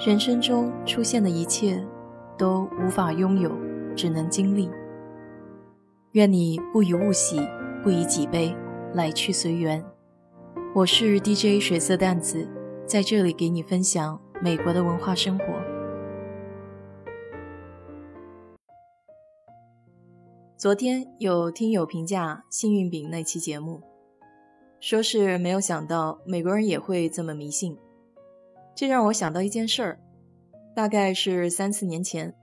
人生中出现的一切，都无法拥有，只能经历。愿你不以物喜，不以己悲，来去随缘。我是 DJ 水色淡子，在这里给你分享美国的文化生活。昨天有听友评价《幸运饼》那期节目，说是没有想到美国人也会这么迷信。这让我想到一件事儿，大概是三四年前，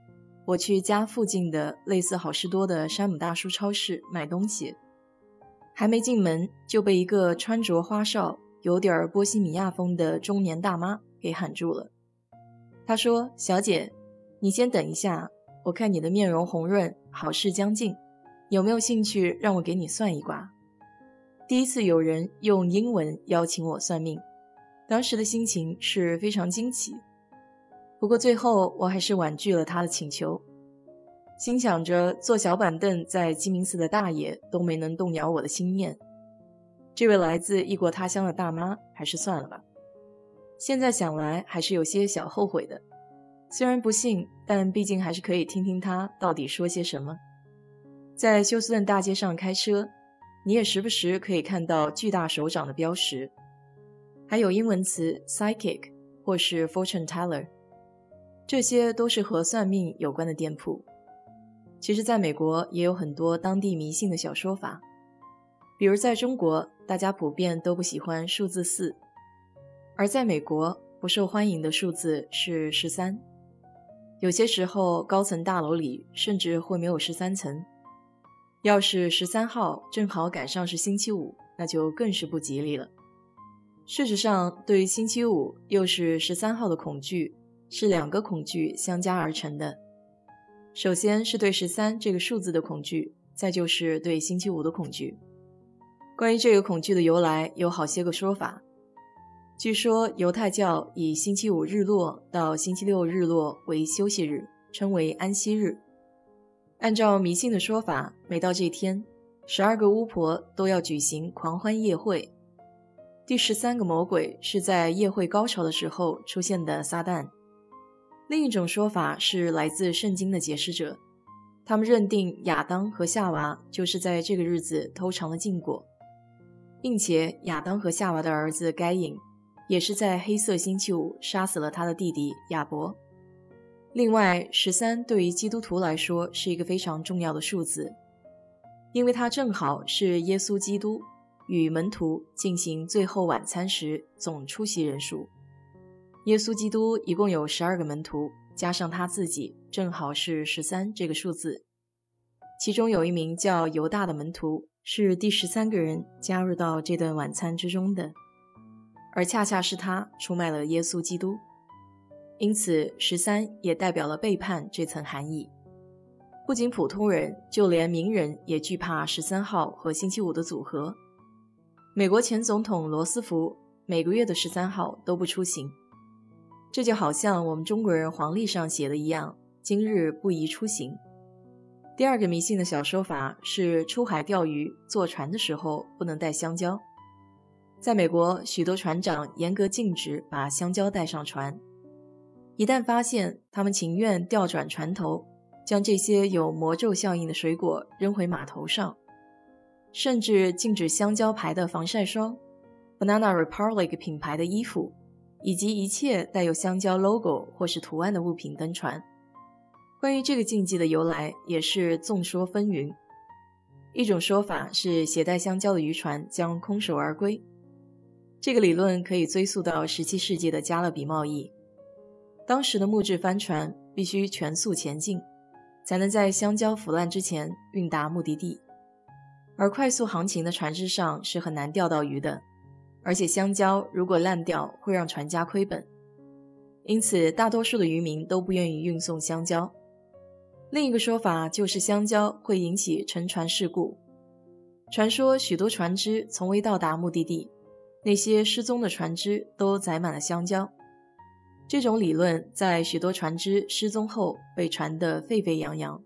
我去家附近的类似好事多的山姆大叔超市买东西，还没进门就被一个穿着花哨、有点波西米亚风的中年大妈给喊住了。她说：“小姐，你先等一下，我看你的面容红润，好事将近，有没有兴趣让我给你算一卦？”第一次有人用英文邀请我算命。当时的心情是非常惊奇，不过最后我还是婉拒了他的请求，心想着坐小板凳在鸡鸣寺的大爷都没能动摇我的心念，这位来自异国他乡的大妈还是算了吧。现在想来还是有些小后悔的，虽然不信，但毕竟还是可以听听他到底说些什么。在休斯顿大街上开车，你也时不时可以看到巨大手掌的标识。还有英文词 psychic 或是 fortune teller，这些都是和算命有关的店铺。其实，在美国也有很多当地迷信的小说法，比如在中国，大家普遍都不喜欢数字四，而在美国不受欢迎的数字是十三。有些时候，高层大楼里甚至会没有十三层。要是十三号正好赶上是星期五，那就更是不吉利了。事实上，对于星期五又是十三号的恐惧，是两个恐惧相加而成的。首先是对十三这个数字的恐惧，再就是对星期五的恐惧。关于这个恐惧的由来，有好些个说法。据说犹太教以星期五日落到星期六日落为休息日，称为安息日。按照迷信的说法，每到这天，十二个巫婆都要举行狂欢夜会。第十三个魔鬼是在夜会高潮的时候出现的撒旦。另一种说法是来自圣经的解释者，他们认定亚当和夏娃就是在这个日子偷尝了禁果，并且亚当和夏娃的儿子该隐也是在黑色星期五杀死了他的弟弟亚伯。另外，十三对于基督徒来说是一个非常重要的数字，因为它正好是耶稣基督。与门徒进行最后晚餐时总出席人数，耶稣基督一共有十二个门徒，加上他自己，正好是十三这个数字。其中有一名叫犹大的门徒，是第十三个人加入到这顿晚餐之中的，而恰恰是他出卖了耶稣基督，因此十三也代表了背叛这层含义。不仅普通人，就连名人也惧怕十三号和星期五的组合。美国前总统罗斯福每个月的十三号都不出行，这就好像我们中国人黄历上写的一样，今日不宜出行。第二个迷信的小说法是，出海钓鱼坐船的时候不能带香蕉。在美国，许多船长严格禁止把香蕉带上船，一旦发现，他们情愿调转船头，将这些有魔咒效应的水果扔回码头上。甚至禁止香蕉牌的防晒霜、Banana Republic 品牌的衣服，以及一切带有香蕉 logo 或是图案的物品登船。关于这个禁忌的由来，也是众说纷纭。一种说法是，携带香蕉的渔船将空手而归。这个理论可以追溯到17世纪的加勒比贸易。当时的木质帆船必须全速前进，才能在香蕉腐烂之前运达目的地。而快速航行的船只上是很难钓到鱼的，而且香蕉如果烂掉会让船家亏本，因此大多数的渔民都不愿意运送香蕉。另一个说法就是香蕉会引起沉船事故。传说许多船只从未到达目的地，那些失踪的船只都载满了香蕉。这种理论在许多船只失踪后被传得沸沸扬扬。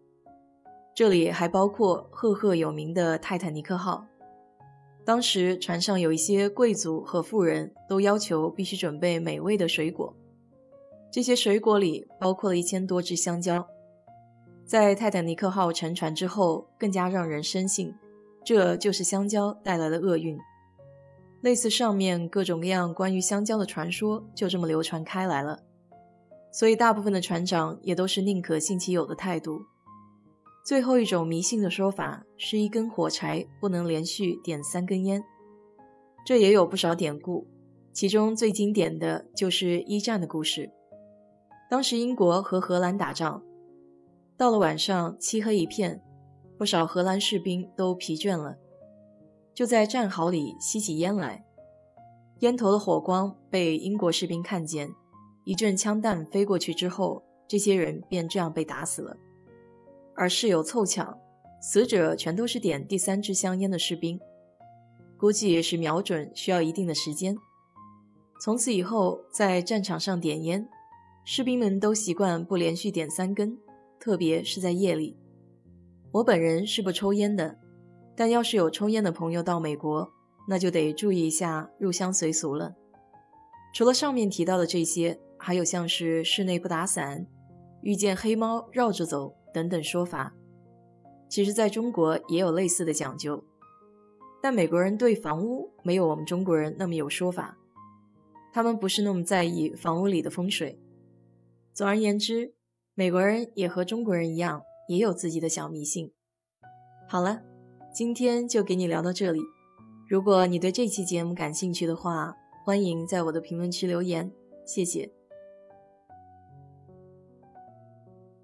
这里还包括赫赫有名的泰坦尼克号。当时船上有一些贵族和富人都要求必须准备美味的水果，这些水果里包括了一千多只香蕉。在泰坦尼克号沉船之后，更加让人深信，这就是香蕉带来的厄运。类似上面各种各样关于香蕉的传说，就这么流传开来了。所以，大部分的船长也都是宁可信其有的态度。最后一种迷信的说法是一根火柴不能连续点三根烟，这也有不少典故，其中最经典的就是一战的故事。当时英国和荷兰打仗，到了晚上漆黑一片，不少荷兰士兵都疲倦了。就在战壕里吸起烟来，烟头的火光被英国士兵看见，一阵枪弹飞过去之后，这些人便这样被打死了。而室友凑巧，死者全都是点第三支香烟的士兵，估计是瞄准需要一定的时间。从此以后，在战场上点烟，士兵们都习惯不连续点三根，特别是在夜里。我本人是不抽烟的。但要是有抽烟的朋友到美国，那就得注意一下入乡随俗了。除了上面提到的这些，还有像是室内不打伞、遇见黑猫绕着走等等说法。其实，在中国也有类似的讲究，但美国人对房屋没有我们中国人那么有说法，他们不是那么在意房屋里的风水。总而言之，美国人也和中国人一样，也有自己的小迷信。好了。今天就给你聊到这里。如果你对这期节目感兴趣的话，欢迎在我的评论区留言，谢谢。